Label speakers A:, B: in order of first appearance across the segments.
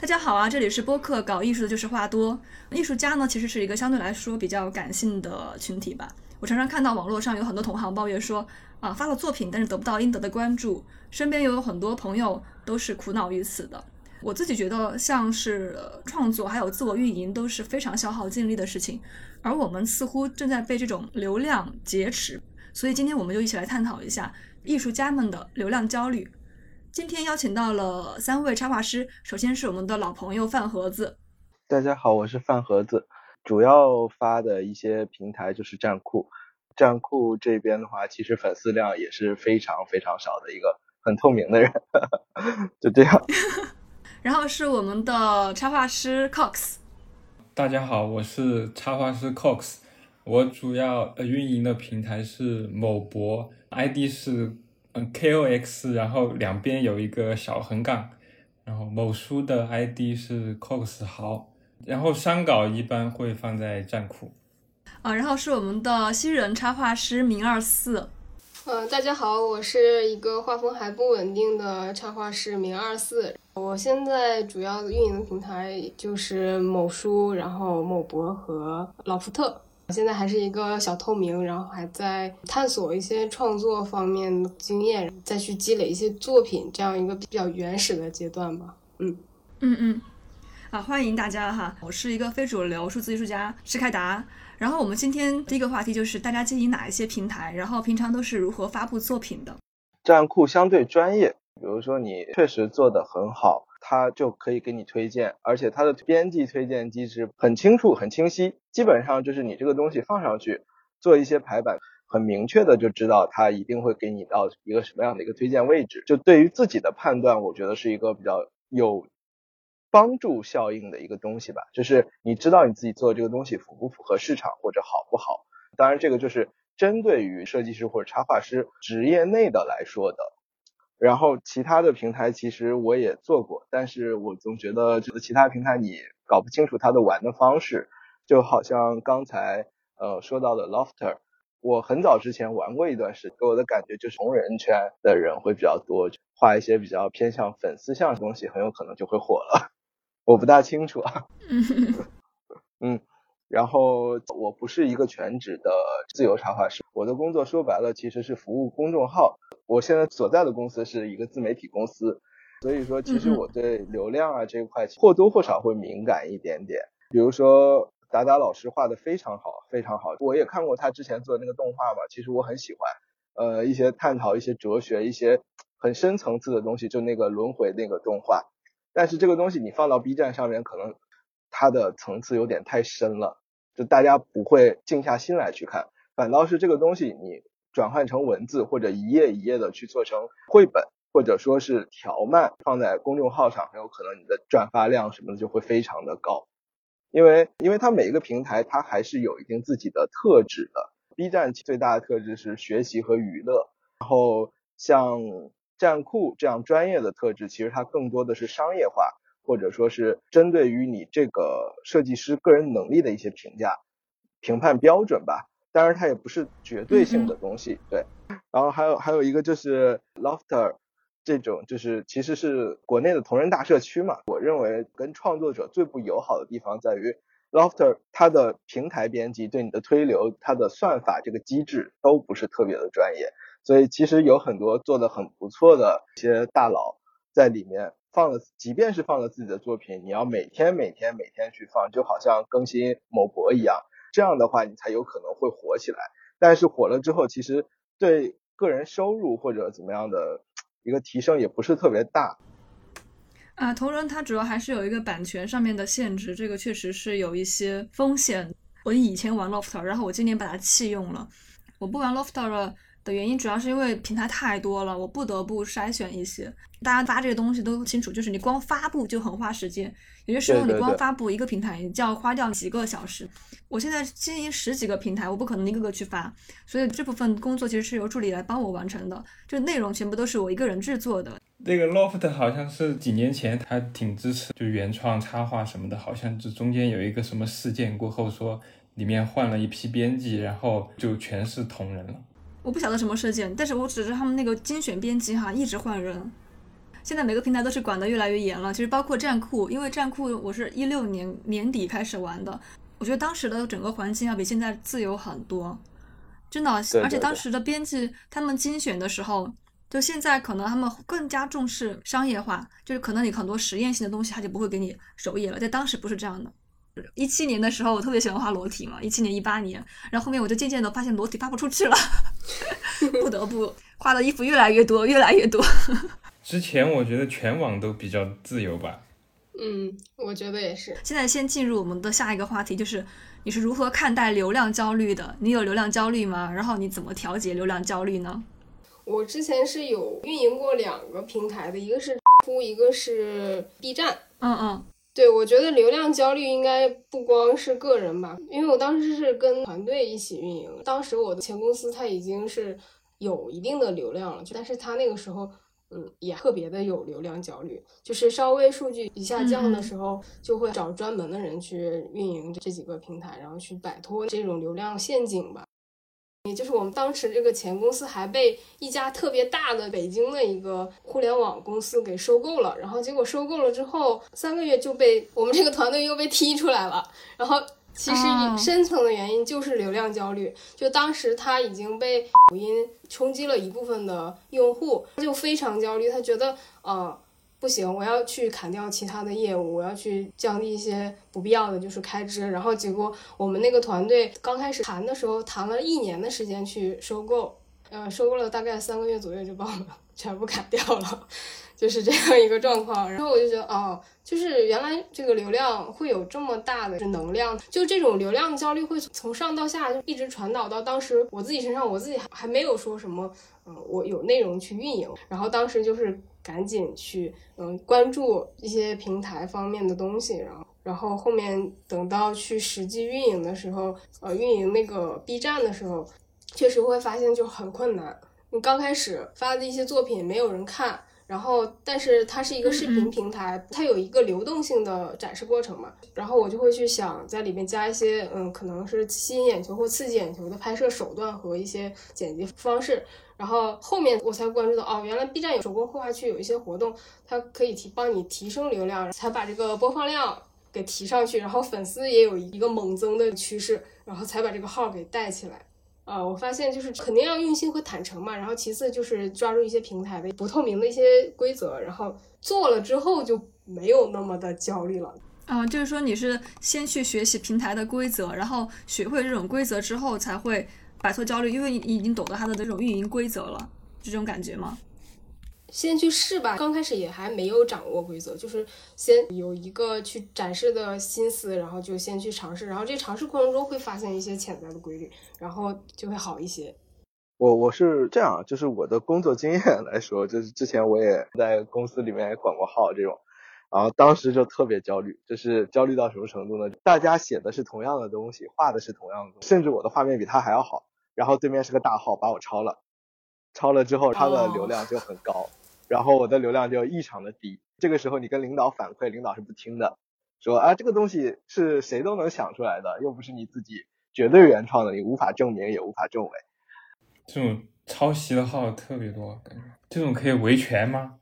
A: 大家好啊，这里是播客，搞艺术的就是话多。艺术家呢，其实是一个相对来说比较感性的群体吧。我常常看到网络上有很多同行抱怨说，啊，发了作品，但是得不到应得的关注。身边又有很多朋友都是苦恼于此的。我自己觉得，像是创作还有自我运营都是非常消耗精力的事情，而我们似乎正在被这种流量劫持。所以今天我们就一起来探讨一下艺术家们的流量焦虑。今天邀请到了三位插画师，首先是我们的老朋友饭盒子。
B: 大家好，我是饭盒子，主要发的一些平台就是站酷。站酷这边的话，其实粉丝量也是非常非常少的一个很透明的人，就这样。
A: 然后是我们的插画师 Cox。
C: 大家好，我是插画师 Cox，我主要运营的平台是某博，ID 是。K O X，然后两边有一个小横杠，然后某书的 ID 是 Cox 豪，然后删稿一般会放在站库。
A: 啊，然后是我们的新人插画师明二四。
D: 嗯，大家好，我是一个画风还不稳定的插画师明二四。我现在主要运营的平台就是某书，然后某博和老福特。现在还是一个小透明，然后还在探索一些创作方面的经验，再去积累一些作品，这样一个比较原始的阶段吧。嗯
A: 嗯嗯，啊，欢迎大家哈！我是一个非主流数字艺术家施开达。然后我们今天第一个话题就是大家经营哪一些平台，然后平常都是如何发布作品的。
B: 站酷相对专业，比如说你确实做得很好。他就可以给你推荐，而且他的编辑推荐机制很清楚、很清晰，基本上就是你这个东西放上去，做一些排版，很明确的就知道他一定会给你到一个什么样的一个推荐位置。就对于自己的判断，我觉得是一个比较有帮助效应的一个东西吧。就是你知道你自己做的这个东西符不符合市场或者好不好。当然，这个就是针对于设计师或者插画师职业内的来说的。然后其他的平台其实我也做过，但是我总觉得就是其他平台你搞不清楚它的玩的方式，就好像刚才呃说到的 Lofter，我很早之前玩过一段时间，给我的感觉就是红人圈的人会比较多，画一些比较偏向粉丝向的东西，很有可能就会火了，我不大清楚啊。嗯。然后我不是一个全职的自由插画师，我的工作说白了其实是服务公众号。我现在所在的公司是一个自媒体公司，所以说其实我对流量啊这一块或多或少会敏感一点点。比如说达达老师画的非常好，非常好，我也看过他之前做的那个动画嘛，其实我很喜欢。呃，一些探讨一些哲学、一些很深层次的东西，就那个轮回那个动画。但是这个东西你放到 B 站上面可能。它的层次有点太深了，就大家不会静下心来去看，反倒是这个东西你转换成文字或者一页一页的去做成绘本，或者说是条漫放在公众号上，很有可能你的转发量什么的就会非常的高，因为因为它每一个平台它还是有一定自己的特质的，B 站最大的特质是学习和娱乐，然后像站酷这样专业的特质，其实它更多的是商业化。或者说是针对于你这个设计师个人能力的一些评价、评判标准吧，当然它也不是绝对性的东西，对。然后还有还有一个就是 Lofter 这种，就是其实是国内的同人大社区嘛。我认为跟创作者最不友好的地方在于 Lofter 它的平台编辑对你的推流、它的算法这个机制都不是特别的专业，所以其实有很多做的很不错的一些大佬在里面。放了，即便是放了自己的作品，你要每天每天每天去放，就好像更新某博一样，这样的话你才有可能会火起来。但是火了之后，其实对个人收入或者怎么样的一个提升也不是特别大。
A: 啊，同人它主要还是有一个版权上面的限制，这个确实是有一些风险。我以前玩 Lofter，然后我今年把它弃用了。我不玩 Lofter 了。的原因主要是因为平台太多了，我不得不筛选一些。大家发这个东西都清楚，就是你光发布就很花时间，有些时候你光发布一个平台就要花掉几个小时。我现在经营十几个平台，我不可能一个个去发，所以这部分工作其实是由助理来帮我完成的，就内容全部都是我一个人制作的。
C: 那个 Loft 好像是几年前他挺支持就原创插画什么的，好像这中间有一个什么事件过后，说里面换了一批编辑，然后就全是同人了。
A: 我不晓得什么事件，但是我只是他们那个精选编辑哈，一直换人。现在每个平台都是管得越来越严了，其实包括站酷，因为站酷我是一六年年底开始玩的，我觉得当时的整个环境要比现在自由很多，真的，
B: 对
A: 而且当时的编辑他们精选的时候。就现在可能他们更加重视商业化，就是可能你很多实验性的东西他就不会给你首页了，在当时不是这样的。一七年的时候，我特别喜欢画裸体嘛，一七年、一八年，然后后面我就渐渐的发现裸体发不出去了，不得不画的衣服越来越多，越来越多。
C: 之前我觉得全网都比较自由吧，
D: 嗯，我觉得也是。
A: 现在先进入我们的下一个话题，就是你是如何看待流量焦虑的？你有流量焦虑吗？然后你怎么调节流量焦虑呢？
D: 我之前是有运营过两个平台的，一个是乎，一个是 B 站。
A: 嗯嗯
D: 对，我觉得流量焦虑应该不光是个人吧，因为我当时是跟团队一起运营，当时我的前公司它已经是有一定的流量了，但是它那个时候，嗯，也特别的有流量焦虑，就是稍微数据一下降的时候，就会找专门的人去运营这几个平台，然后去摆脱这种流量陷阱吧。也就是我们当时这个前公司还被一家特别大的北京的一个互联网公司给收购了，然后结果收购了之后三个月就被我们这个团队又被踢出来了，然后。其实
A: 哦
D: 深层的原因就是流量焦虑，就当时他已经被抖音冲击了一部分的用户，他就非常焦虑，他觉得呃不行，我要去砍掉其他的业务，我要去降低一些不必要的就是开支。然后结果我们那个团队刚开始谈的时候，谈了一年的时间去收购，呃，收购了大概三个月左右就把我们全部砍掉了，就是这样一个状况。然后我就觉得，哦，就是原来这个流量会有这么大的能量，就这种流量焦虑会从上到下就一直传导到当时我自己身上，我自己还还没有说什么。嗯，我有内容去运营，然后当时就是赶紧去嗯关注一些平台方面的东西，然后然后后面等到去实际运营的时候，呃，运营那个 B 站的时候，确实会发现就很困难。你刚开始发的一些作品没有人看，然后但是它是一个视频平台，它有一个流动性的展示过程嘛，然后我就会去想在里面加一些嗯可能是吸引眼球或刺激眼球的拍摄手段和一些剪辑方式。然后后面我才关注到，哦，原来 B 站有手工绘画区有一些活动，它可以提帮你提升流量，才把这个播放量给提上去，然后粉丝也有一个猛增的趋势，然后才把这个号给带起来。呃、我发现就是肯定要用心和坦诚嘛，然后其次就是抓住一些平台的不透明的一些规则，然后做了之后就没有那么的焦虑了。
A: 啊、就是说你是先去学习平台的规则，然后学会这种规则之后，才会摆脱焦虑，因为你已经懂得它的这种运营规则了，这种感觉吗？
D: 先去试吧，刚开始也还没有掌握规则，就是先有一个去展示的心思，然后就先去尝试，然后这尝试过程中会发现一些潜在的规律，然后就会好一些。
B: 我我是这样，就是我的工作经验来说，就是之前我也在公司里面也管过号这种，然后当时就特别焦虑，就是焦虑到什么程度呢？大家写的是同样的东西，画的是同样的，甚至我的画面比他还要好，然后对面是个大号把我抄了，抄了之后他的流量就很高，然后我的流量就异常的低。这个时候你跟领导反馈，领导是不听的，说啊这个东西是谁都能想出来的，又不是你自己绝对原创的，你无法证明也无法证伪。
C: 这种抄袭的号特别多，感觉这种可以维权吗？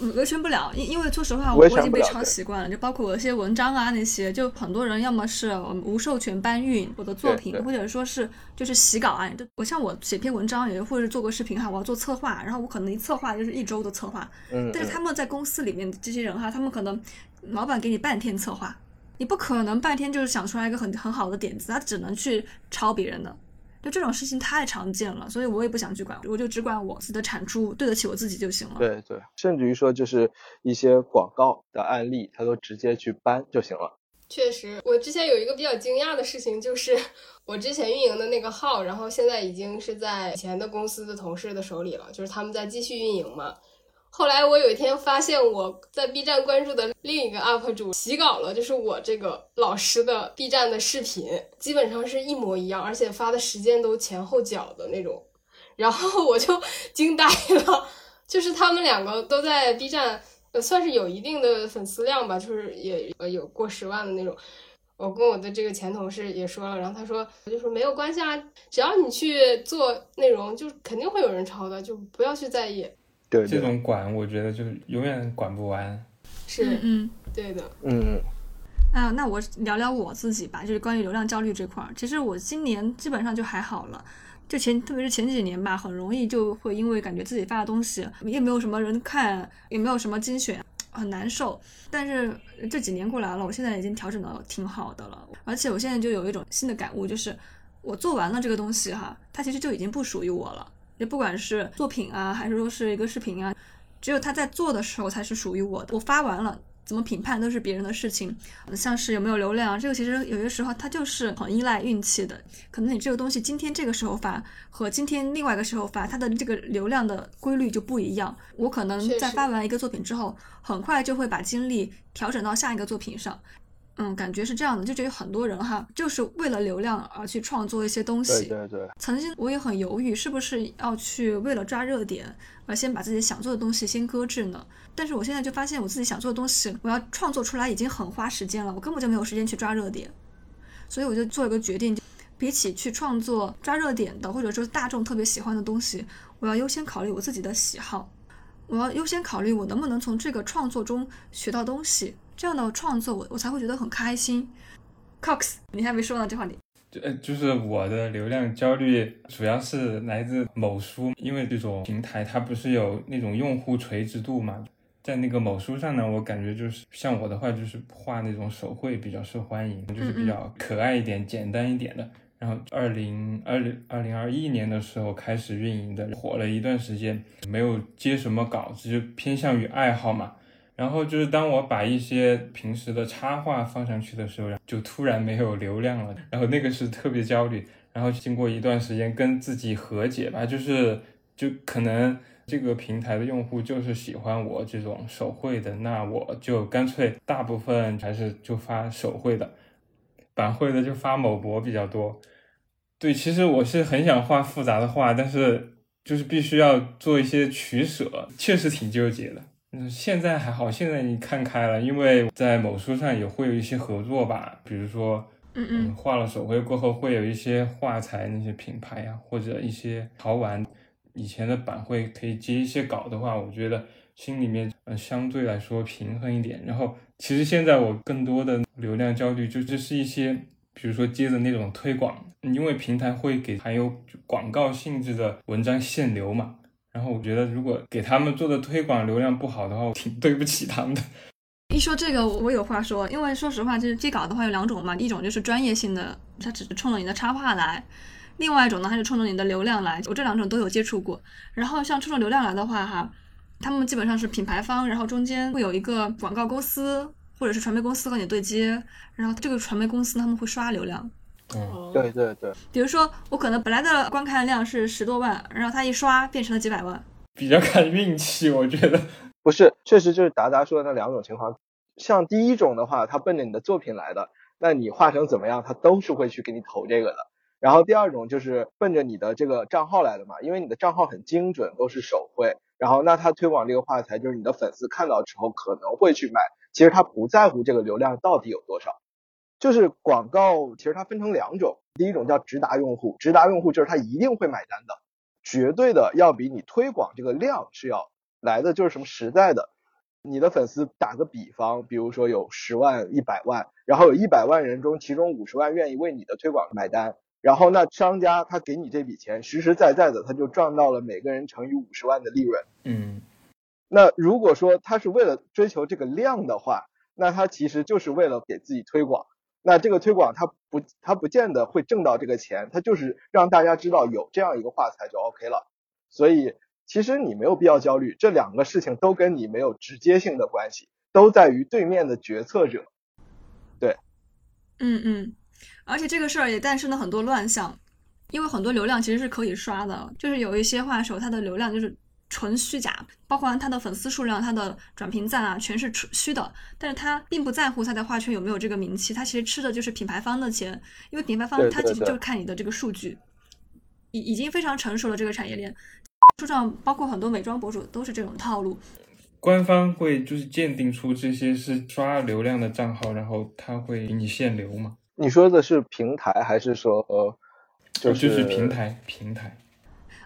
A: 嗯，维权不了，因因为说实话，我已经被抄习惯了，就包括我一些文章啊那些，就很多人要么是无授权搬运我的作品，或者说是就是洗稿啊。就我像我写篇文章，也或者做个视频哈，我要做策划，然后我可能一策划就是一周的策划，
B: 嗯，
A: 但是他们在公司里面这些人哈，他们可能老板给你半天策划，你不可能半天就是想出来一个很很好的点子，他只能去抄别人的。就这种事情太常见了，所以我也不想去管，我就只管我自己的产出对得起我自己就行了。
B: 对对，甚至于说就是一些广告的案例，他都直接去搬就行了。
D: 确实，我之前有一个比较惊讶的事情，就是 我之前运营的那个号，然后现在已经是在以前的公司的同事的手里了，就是他们在继续运营嘛。后来我有一天发现我在 B 站关注的另一个 UP 主洗稿了，就是我这个老师的 B 站的视频，基本上是一模一样，而且发的时间都前后脚的那种。然后我就惊呆了，就是他们两个都在 B 站，算是有一定的粉丝量吧，就是也呃有过十万的那种。我跟我的这个前同事也说了，然后他说，我就说没有关系啊，只要你去做内容，就肯定会有人抄的，就不要去在意。
B: 对对，
C: 这种管我觉得就永远管不完。
D: 是
A: 嗯
D: 对的。
B: 嗯
A: 啊，那我聊聊我自己吧，就是关于流量焦虑这块儿。其实我今年基本上就还好了，就前特别是前几年吧，很容易就会因为感觉自己发的东西也没有什么人看，也没有什么精选，很难受。但是这几年过来了，我现在已经调整的挺好的了，而且我现在就有一种新的感悟，就是我做完了这个东西哈，它其实就已经不属于我了。也不管是作品啊，还是说是一个视频啊，只有他在做的时候才是属于我的。我发完了。怎么评判都是别人的事情，像是有没有流量，这个其实有些时候它就是很依赖运气的。可能你这个东西今天这个时候发和今天另外一个时候发，它的这个流量的规律就不一样。我可能在发完一个作品之后，很快就会把精力调整到下一个作品上。嗯，感觉是这样的，就觉得很多人哈，就是为了流量而去创作一些东西。
B: 对对对。
A: 曾经我也很犹豫，是不是要去为了抓热点而先把自己想做的东西先搁置呢？但是我现在就发现，我自己想做的东西，我要创作出来已经很花时间了，我根本就没有时间去抓热点。所以我就做一个决定，比起去创作抓热点的，或者说大众特别喜欢的东西，我要优先考虑我自己的喜好，我要优先考虑我能不能从这个创作中学到东西。这样的创作，我我才会觉得很开心。Cox，你还没说呢，这话你。
C: 就呃，就是我的流量焦虑主要是来自某书，因为这种平台它不是有那种用户垂直度嘛，在那个某书上呢，我感觉就是像我的话，就是画那种手绘比较受欢迎，就是比较可爱一点、简单一点的。然后二零二零二零二一年的时候开始运营的，火了一段时间，没有接什么稿子，就偏向于爱好嘛。然后就是当我把一些平时的插画放上去的时候，就突然没有流量了，然后那个是特别焦虑。然后经过一段时间跟自己和解吧，就是就可能这个平台的用户就是喜欢我这种手绘的，那我就干脆大部分还是就发手绘的，版绘的就发某博比较多。对，其实我是很想画复杂的画，但是就是必须要做一些取舍，确实挺纠结的。嗯，现在还好，现在你看开了，因为在某书上也会有一些合作吧，比如说，
A: 嗯嗯，
C: 画了手绘过后，会有一些画材那些品牌呀，或者一些潮玩，以前的版会可以接一些稿的话，我觉得心里面嗯相对来说平衡一点。然后，其实现在我更多的流量焦虑就就是一些，比如说接的那种推广，因为平台会给含有广告性质的文章限流嘛。然后我觉得，如果给他们做的推广流量不好的话，我挺对不起他们的。
A: 一说这个，我有话说，因为说实话，就是接稿的话有两种嘛，一种就是专业性的，他只是冲着你的插画来；另外一种呢，他是冲着你的流量来。我这两种都有接触过。然后像冲着流量来的话，哈，他们基本上是品牌方，然后中间会有一个广告公司或者是传媒公司和你对接，然后这个传媒公司他们会刷流量。
C: 嗯，
B: 对对对，
A: 比如说我可能本来的观看量是十多万，然后他一刷变成了几百万，
C: 比较看运气，我觉得
B: 不是，确实就是达达说的那两种情况。像第一种的话，他奔着你的作品来的，那你画成怎么样，他都是会去给你投这个的。然后第二种就是奔着你的这个账号来的嘛，因为你的账号很精准，都是手绘，然后那他推广这个画材，就是你的粉丝看到之后可能会去买，其实他不在乎这个流量到底有多少。就是广告，其实它分成两种，第一种叫直达用户，直达用户就是他一定会买单的，绝对的要比你推广这个量是要来的，就是什么实在的。你的粉丝打个比方，比如说有十万、一百万，然后有一百万人中，其中五十万愿意为你的推广买单，然后那商家他给你这笔钱，实实在在的他就赚到了每个人乘以五十万的利润。
C: 嗯，
B: 那如果说他是为了追求这个量的话，那他其实就是为了给自己推广。那这个推广，它不，它不见得会挣到这个钱，它就是让大家知道有这样一个画材就 OK 了。所以其实你没有必要焦虑，这两个事情都跟你没有直接性的关系，都在于对面的决策者。对，
A: 嗯嗯，而且这个事儿也诞生了很多乱象，因为很多流量其实是可以刷的，就是有一些画手他的流量就是。纯虚假，包括他的粉丝数量、他的转评赞啊，全是虚的。但是他并不在乎他在画圈有没有这个名气，他其实吃的就是品牌方的钱，因为品牌方他其实就是看你的这个数据，已已经非常成熟了这个产业链。书上包括很多美妆博主都是这种套路。
C: 官方会就是鉴定出这些是刷流量的账号，然后他会给你限流吗？
B: 你说的是平台还是说呃，
C: 就是平台平台？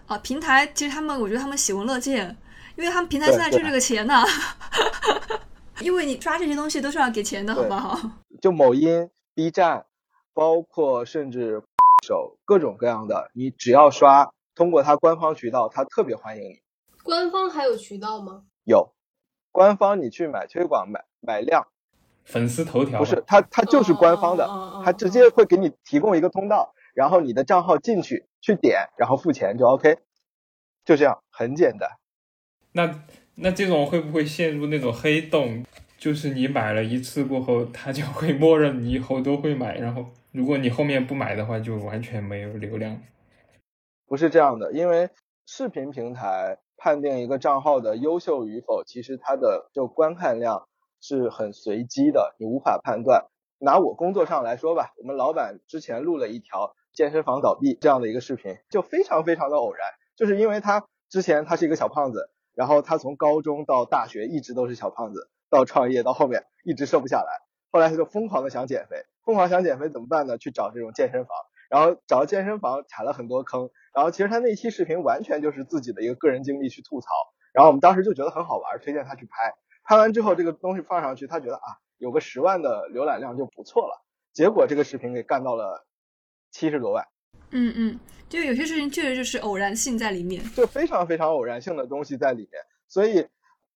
A: 啊，平台其实他们，我觉得他们喜闻乐见，因为他们平台现在挣这个钱呢。因为你刷这些东西都是要给钱的，好不好？
B: 就某音、B 站，包括甚至手各种各样的，你只要刷，通过它官方渠道，它特别欢迎你。
D: 官方还有渠道吗？
B: 有，官方你去买推广、买买量，
C: 粉丝头条
B: 不是，它它就是官方的，它直接会给你提供一个通道，然后你的账号进去去点，然后付钱就 OK，就这样，很简单。
C: 那。那这种会不会陷入那种黑洞？就是你买了一次过后，它就会默认你以后都会买，然后如果你后面不买的话，就完全没有流量。
B: 不是这样的，因为视频平台判定一个账号的优秀与否，其实它的就观看量是很随机的，你无法判断。拿我工作上来说吧，我们老板之前录了一条健身房倒闭这样的一个视频，就非常非常的偶然，就是因为他之前他是一个小胖子。然后他从高中到大学一直都是小胖子，到创业到后面一直瘦不下来，后来他就疯狂的想减肥，疯狂想减肥怎么办呢？去找这种健身房，然后找健身房踩了很多坑，然后其实他那期视频完全就是自己的一个个人经历去吐槽，然后我们当时就觉得很好玩，推荐他去拍，拍完之后这个东西放上去，他觉得啊有个十万的浏览量就不错了，结果这个视频给干到了七十多万。
A: 嗯嗯，就有些事情确实就是偶然性在里面，
B: 就非常非常偶然性的东西在里面，所以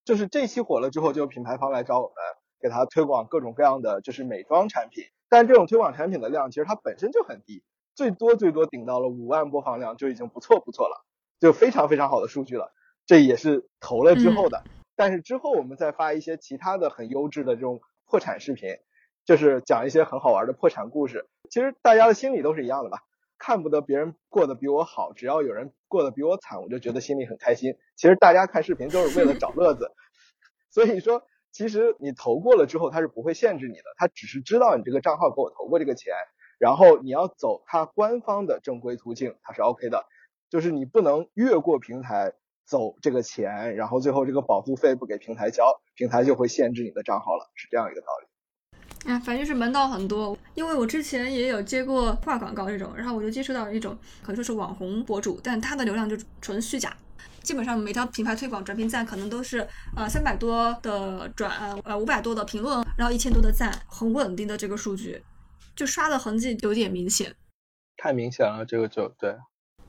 B: 就是这期火了之后，就有品牌方来找我们，给他推广各种各样的就是美妆产品，但这种推广产品的量其实它本身就很低，最多最多顶到了五万播放量就已经不错不错了，就非常非常好的数据了，这也是投了之后的，但是之后我们再发一些其他的很优质的这种破产视频，就是讲一些很好玩的破产故事，其实大家的心理都是一样的吧。看不得别人过得比我好，只要有人过得比我惨，我就觉得心里很开心。其实大家看视频都是为了找乐子，所以说其实你投过了之后，他是不会限制你的，他只是知道你这个账号给我投过这个钱，然后你要走他官方的正规途径，他是 OK 的，就是你不能越过平台走这个钱，然后最后这个保护费不给平台交，平台就会限制你的账号了，是这样一个道理。
A: 哎，反正是门道很多，因为我之前也有接过画广告这种，然后我就接触到一种可能说是网红博主，但他的流量就纯虚假，基本上每条品牌推广转评赞可能都是呃三百多的转，呃五百多的评论，然后一千多的赞，很稳定的这个数据，就刷的痕迹有点明显，
B: 太明显了，这个就对。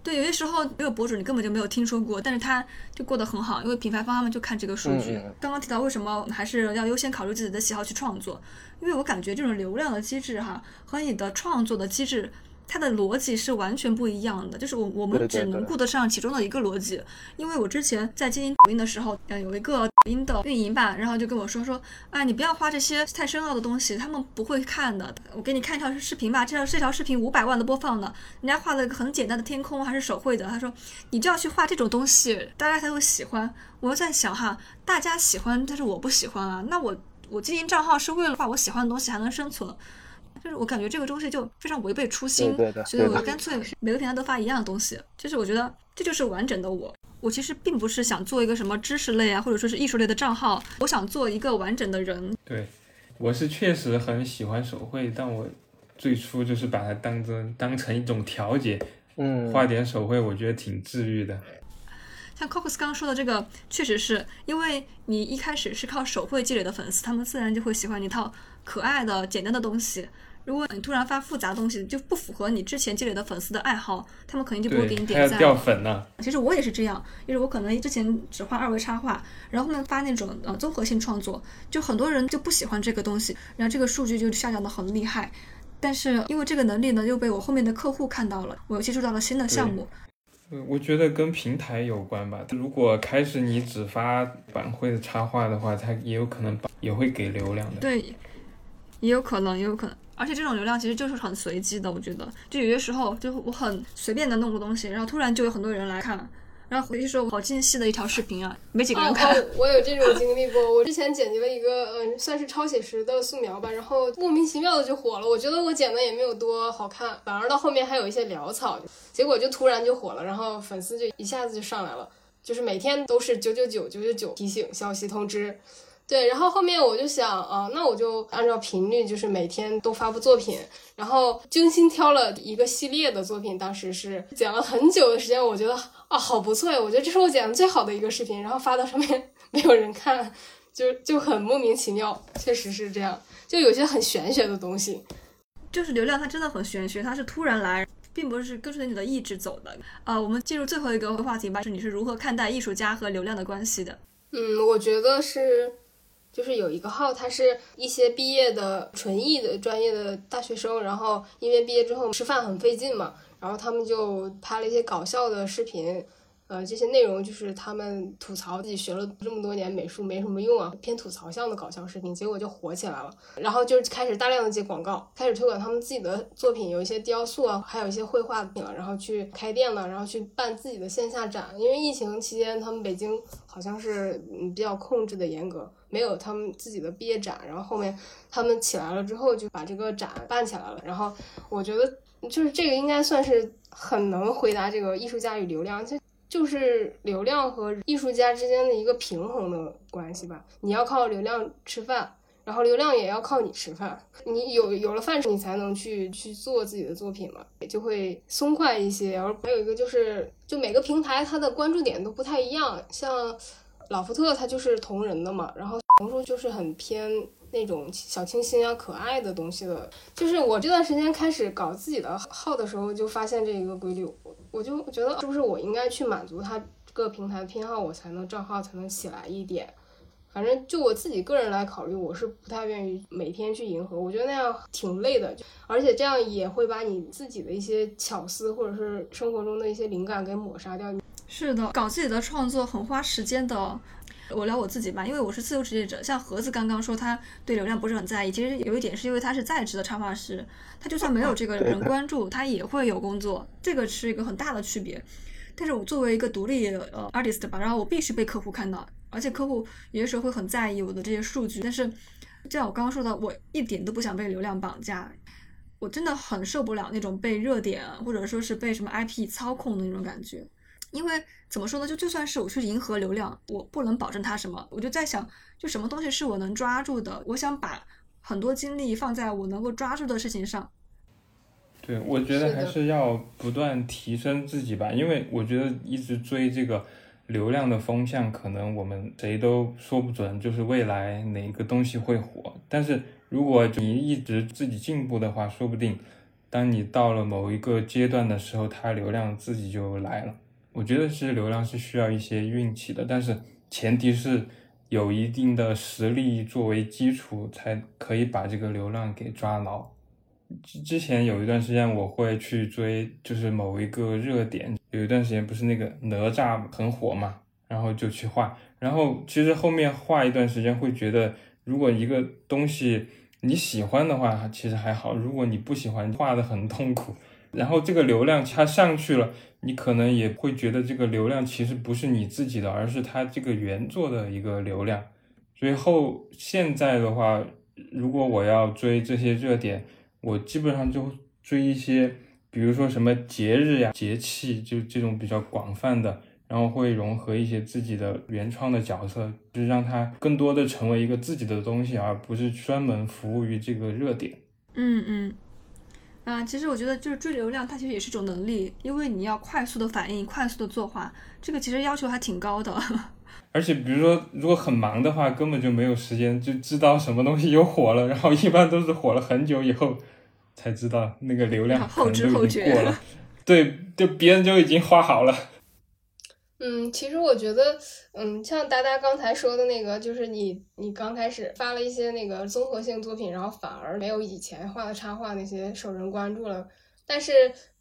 A: 对，有些时候这个博主你根本就没有听说过，但是他就过得很好，因为品牌方他们就看这个数据。刚刚提到为什么还是要优先考虑自己的喜好去创作，因为我感觉这种流量的机制哈和你的创作的机制。它的逻辑是完全不一样的，就是我我们只能顾得上其中的一个逻辑。因为我之前在经营抖音的时候，呃，有一个抖音的运营吧，然后就跟我说说，啊，你不要花这些太深奥的东西，他们不会看的。我给你看一条视频吧，这条这条视频五百万的播放呢，人家画了一个很简单的天空，还是手绘的。他说，你就要去画这种东西，大家才会喜欢。我在想哈，大家喜欢，但是我不喜欢啊。那我我经营账号是为了画我喜欢的东西，还能生存。就是我感觉这个东西就非常违背初心，所以我干脆每个平台都发一样的东西。就是我觉得这就是完整的我。我其实并不是想做一个什么知识类啊，或者说是艺术类的账号，我想做一个完整的人。
C: 对，我是确实很喜欢手绘，但我最初就是把它当成当成一种调节，
B: 嗯，
C: 画点手绘，我觉得挺治愈的。
A: 像 Cox 刚刚说的这个，确实是因为你一开始是靠手绘积累的粉丝，他们自然就会喜欢一套可爱的、简单的东西。如果你突然发复杂东西，就不符合你之前积累的粉丝的爱好，他们肯定就不会给你点赞。
C: 掉粉呢。
A: 其实我也是这样，就是我可能之前只画二维插画，然后后面发那种呃综合性创作，就很多人就不喜欢这个东西，然后这个数据就下降的很厉害。但是因为这个能力呢，又被我后面的客户看到了，我又接触到了新的项目。
C: 我觉得跟平台有关吧。如果开始你只发板绘的插画的话，它也有可能也会给流量的。
A: 对，也有可能，也有可能。而且这种流量其实就是很随机的，我觉得，就有些时候就我很随便的弄个东西，然后突然就有很多人来看，然后有些时候好精细的一条视频啊，没几个人看。
D: 我有这种经历过，我之前剪辑了一个嗯，算是超写实的素描吧，然后莫名其妙的就火了。我觉得我剪的也没有多好看，反而到后面还有一些潦草，结果就突然就火了，然后粉丝就一下子就上来了，就是每天都是九九九九九九提醒消息通知。对，然后后面我就想啊，那我就按照频率，就是每天都发布作品，然后精心挑了一个系列的作品，当时是剪了很久的时间，我觉得啊，好不错呀，我觉得这是我剪的最好的一个视频，然后发到上面没有人看，就就很莫名其妙，确实是这样，就有些很玄学的东西，
A: 就是流量它真的很玄学，它是突然来。并不是跟随你的意志走的啊！我们进入最后一个话题吧，是你是如何看待艺术家和流量的关系的？
D: 嗯，我觉得是，就是有一个号，他是一些毕业的纯艺的专业的大学生，然后因为毕业之后吃饭很费劲嘛，然后他们就拍了一些搞笑的视频。呃，这些内容就是他们吐槽自己学了这么多年美术没什么用啊，偏吐槽向的搞笑视频，结果就火起来了。然后就开始大量的接广告，开始推广他们自己的作品，有一些雕塑啊，还有一些绘画品了，然后去开店了，然后去办自己的线下展。因为疫情期间，他们北京好像是嗯比较控制的严格，没有他们自己的毕业展。然后后面他们起来了之后，就把这个展办起来了。然后我觉得就是这个应该算是很能回答这个艺术家与流量。就就是流量和艺术家之间的一个平衡的关系吧。你要靠流量吃饭，然后流量也要靠你吃饭。你有有了饭吃，你才能去去做自己的作品嘛，也就会松快一些。然后还有一个就是，就每个平台它的关注点都不太一样。像老福特，它就是同人的嘛，然后红书就是很偏那种小清新啊、可爱的东西的。就是我这段时间开始搞自己的号的时候，就发现这一个规律。我就觉得是不是我应该去满足他这个平台偏好，我才能账号才能起来一点。反正就我自己个人来考虑，我是不太愿意每天去迎合，我觉得那样挺累的，而且这样也会把你自己的一些巧思或者是生活中的一些灵感给抹杀掉。
A: 是的，搞自己的创作很花时间的。我聊我自己吧，因为我是自由职业者。像盒子刚刚说他对流量不是很在意，其实有一点是因为他是在职的插画师，他就算没有这个人关注，他也会有工作，这个是一个很大的区别。但是我作为一个独立呃 artist 吧，然后我必须被客户看到，而且客户有的时候会很在意我的这些数据。但是就像我刚刚说的，我一点都不想被流量绑架，我真的很受不了那种被热点或者说是被什么 IP 操控的那种感觉。因为怎么说呢？就就算是我去迎合流量，我不能保证它什么。我就在想，就什么东西是我能抓住的？我想把很多精力放在我能够抓住的事情上。
C: 对，我觉得还是要不断提升自己吧。因为我觉得一直追这个流量的风向，可能我们谁都说不准，就是未来哪个东西会火。但是如果你一直自己进步的话，说不定当你到了某一个阶段的时候，它流量自己就来了。我觉得是流量是需要一些运气的，但是前提是有一定的实力作为基础，才可以把这个流量给抓牢。之之前有一段时间我会去追，就是某一个热点，有一段时间不是那个哪吒很火嘛，然后就去画，然后其实后面画一段时间会觉得，如果一个东西你喜欢的话，其实还好；如果你不喜欢，画的很痛苦。然后这个流量它上去了，你可能也会觉得这个流量其实不是你自己的，而是它这个原作的一个流量。所以后现在的话，如果我要追这些热点，我基本上就追一些，比如说什么节日呀、节气，就这种比较广泛的，然后会融合一些自己的原创的角色，就是让它更多的成为一个自己的东西，而不是专门服务于这个热点。
A: 嗯嗯。啊，其实我觉得就是追流量，它其实也是一种能力，因为你要快速的反应，快速的作画，这个其实要求还挺高的。
C: 而且比如说，如果很忙的话，根本就没有时间就知道什么东西又火了，然后一般都是火了很久以后才知道那个流量
A: 后知后觉
C: 了。对，就别人就已经画好了。
D: 嗯，其实我觉得，嗯，像达达刚才说的那个，就是你你刚开始发了一些那个综合性作品，然后反而没有以前画的插画那些受人关注了，但是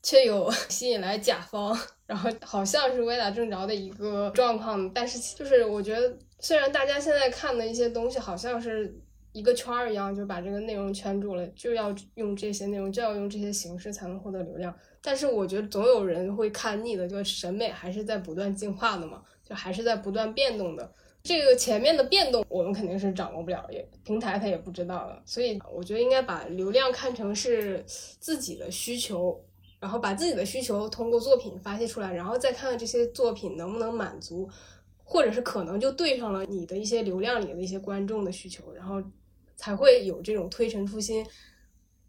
D: 却有 吸引来甲方，然后好像是歪打正着的一个状况。但是就是我觉得，虽然大家现在看的一些东西好像是一个圈儿一样，就把这个内容圈住了，就要用这些内容，就要用这些形式才能获得流量。但是我觉得总有人会看腻的，就审美还是在不断进化的嘛，就还是在不断变动的。这个前面的变动我们肯定是掌握不了，也平台它也不知道的。所以我觉得应该把流量看成是自己的需求，然后把自己的需求通过作品发泄出来，然后再看看这些作品能不能满足或者是可能就对上了你的一些流量里的一些观众的需求，然后才会有这种推陈出新，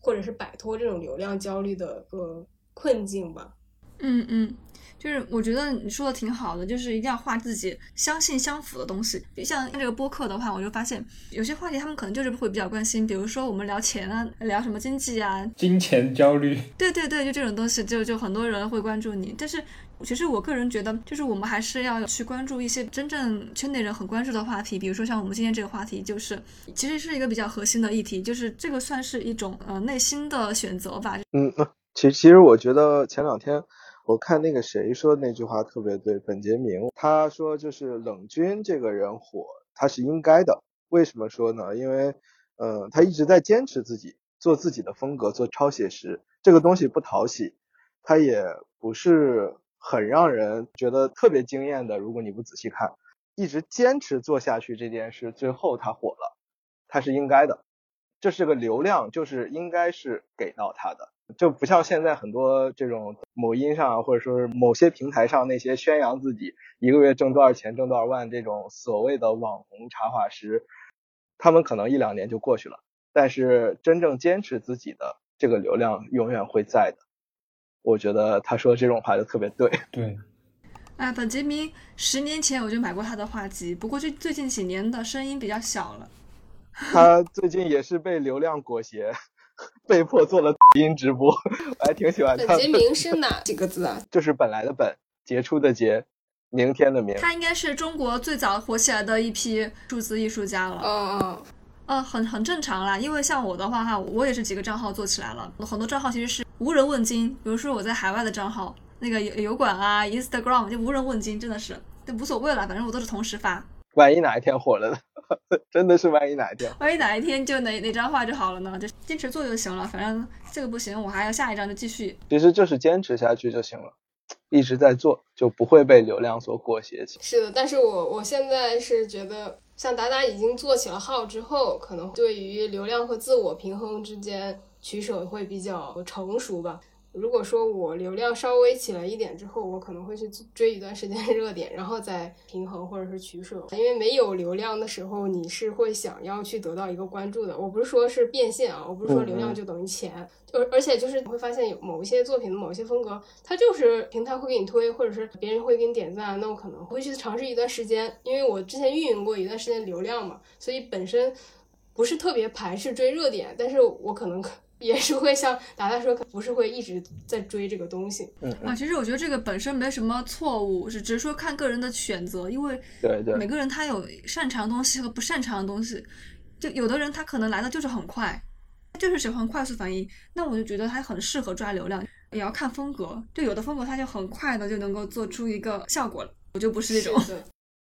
D: 或者是摆脱这种流量焦虑的个困境吧。
A: 嗯嗯。就是我觉得你说的挺好的，就是一定要画自己相信相符的东西。像这个播客的话，我就发现有些话题他们可能就是会比较关心，比如说我们聊钱啊，聊什么经济啊，
C: 金钱焦虑。
A: 对对对，就这种东西，就就很多人会关注你。但是其实我个人觉得，就是我们还是要去关注一些真正圈内人很关注的话题，比如说像我们今天这个话题，就是其实是一个比较核心的议题，就是这个算是一种呃内心的选择吧。
B: 嗯，其其实我觉得前两天。我看那个谁说的那句话特别对，本杰明他说就是冷军这个人火，他是应该的。为什么说呢？因为，嗯，他一直在坚持自己做自己的风格，做超写实这个东西不讨喜，他也不是很让人觉得特别惊艳的。如果你不仔细看，一直坚持做下去这件事，最后他火了，他是应该的。这是个流量，就是应该是给到他的。就不像现在很多这种某音上或者说是某些平台上那些宣扬自己一个月挣多少钱、挣多少万这种所谓的网红插画师，他们可能一两年就过去了，但是真正坚持自己的这个流量永远会在的。我觉得他说这种话就特别对。
C: 对。
A: 啊，本杰明十年前我就买过他的画集，不过最最近几年的声音比较小了。
B: 他最近也是被流量裹挟。被迫做了音直播，我还挺喜欢他。
D: 本杰明是哪几个字啊？
B: 就是本来的本，杰出的杰，明天的明。
A: 他应该是中国最早火起来的一批数字艺术家了。嗯嗯，呃，很很正常啦，因为像我的话哈，我也是几个账号做起来了，很多账号其实是无人问津。比如说我在海外的账号，那个油油管啊、Instagram 就无人问津，真的是，就无所谓了，反正我都是同时发。
B: 万一哪一天火了呢？真的是万一哪一天，
A: 万一哪一天就哪哪张画就好了呢？就坚持做就行了。反正这个不行，我还要下一张就继续。
B: 其实就是坚持下去就行了，一直在做就不会被流量所裹挟起。
D: 是的，但是我我现在是觉得，像达达已经做起了号之后，可能对于流量和自我平衡之间取舍会比较成熟吧。如果说我流量稍微起来一点之后，我可能会去追一段时间热点，然后再平衡或者是取舍。因为没有流量的时候，你是会想要去得到一个关注的。我不是说是变现啊，我不是说流量就等于钱，而而且就是你会发现有某一些作品的某一些风格，它就是平台会给你推，或者是别人会给你点赞，那我可能会去尝试一段时间。因为我之前运营过一段时间流量嘛，所以本身不是特别排斥追热点，但是我可能。也是会像达达说，不是会一直在追这个东西。
B: 嗯
A: 啊，其实我觉得这个本身没什么错误，是只是说看个人的选择，因为
B: 对对，
A: 每个人他有擅长的东西和不擅长的东西。就有的人他可能来的就是很快，他就是喜欢快速反应，那我就觉得他很适合抓流量。也要看风格，就有的风格他就很快的就能够做出一个效果了，我就不是那种。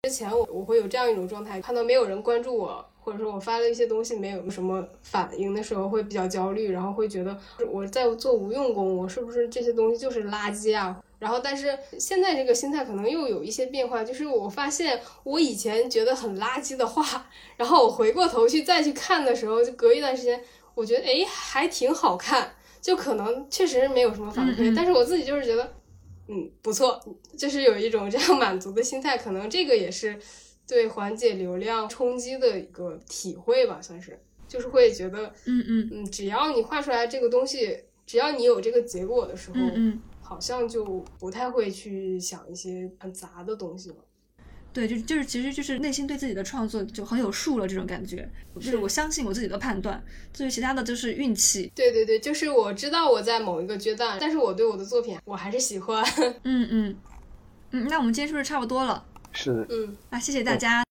D: 之前我我会有这样一种状态，看到没有人关注我。或者说我发了一些东西没有什么反应的时候，会比较焦虑，然后会觉得我在做无用功，我是不是这些东西就是垃圾啊？然后但是现在这个心态可能又有一些变化，就是我发现我以前觉得很垃圾的话，然后我回过头去再去看的时候，就隔一段时间，我觉得哎还挺好看，就可能确实没有什么反馈，但是我自己就是觉得嗯不错，就是有一种这样满足的心态，可能这个也是。对缓解流量冲击的一个体会吧，算是，就是会觉得，
A: 嗯嗯
D: 嗯，只要你画出来这个东西，只要你有这个结果的时候，
A: 嗯嗯，
D: 好像就不太会去想一些很杂的东西了。
A: 对，就就是其实就是内心对自己的创作就很有数了，这种感觉，就是我相信我自己的判断，至于其他的就是运气。
D: 对对对，就是我知道我在某一个阶段，但是我对我的作品我还是喜欢。
A: 嗯嗯嗯，那我们今天是不是差不多了？
B: 是，
D: 嗯，
A: 那谢谢大家。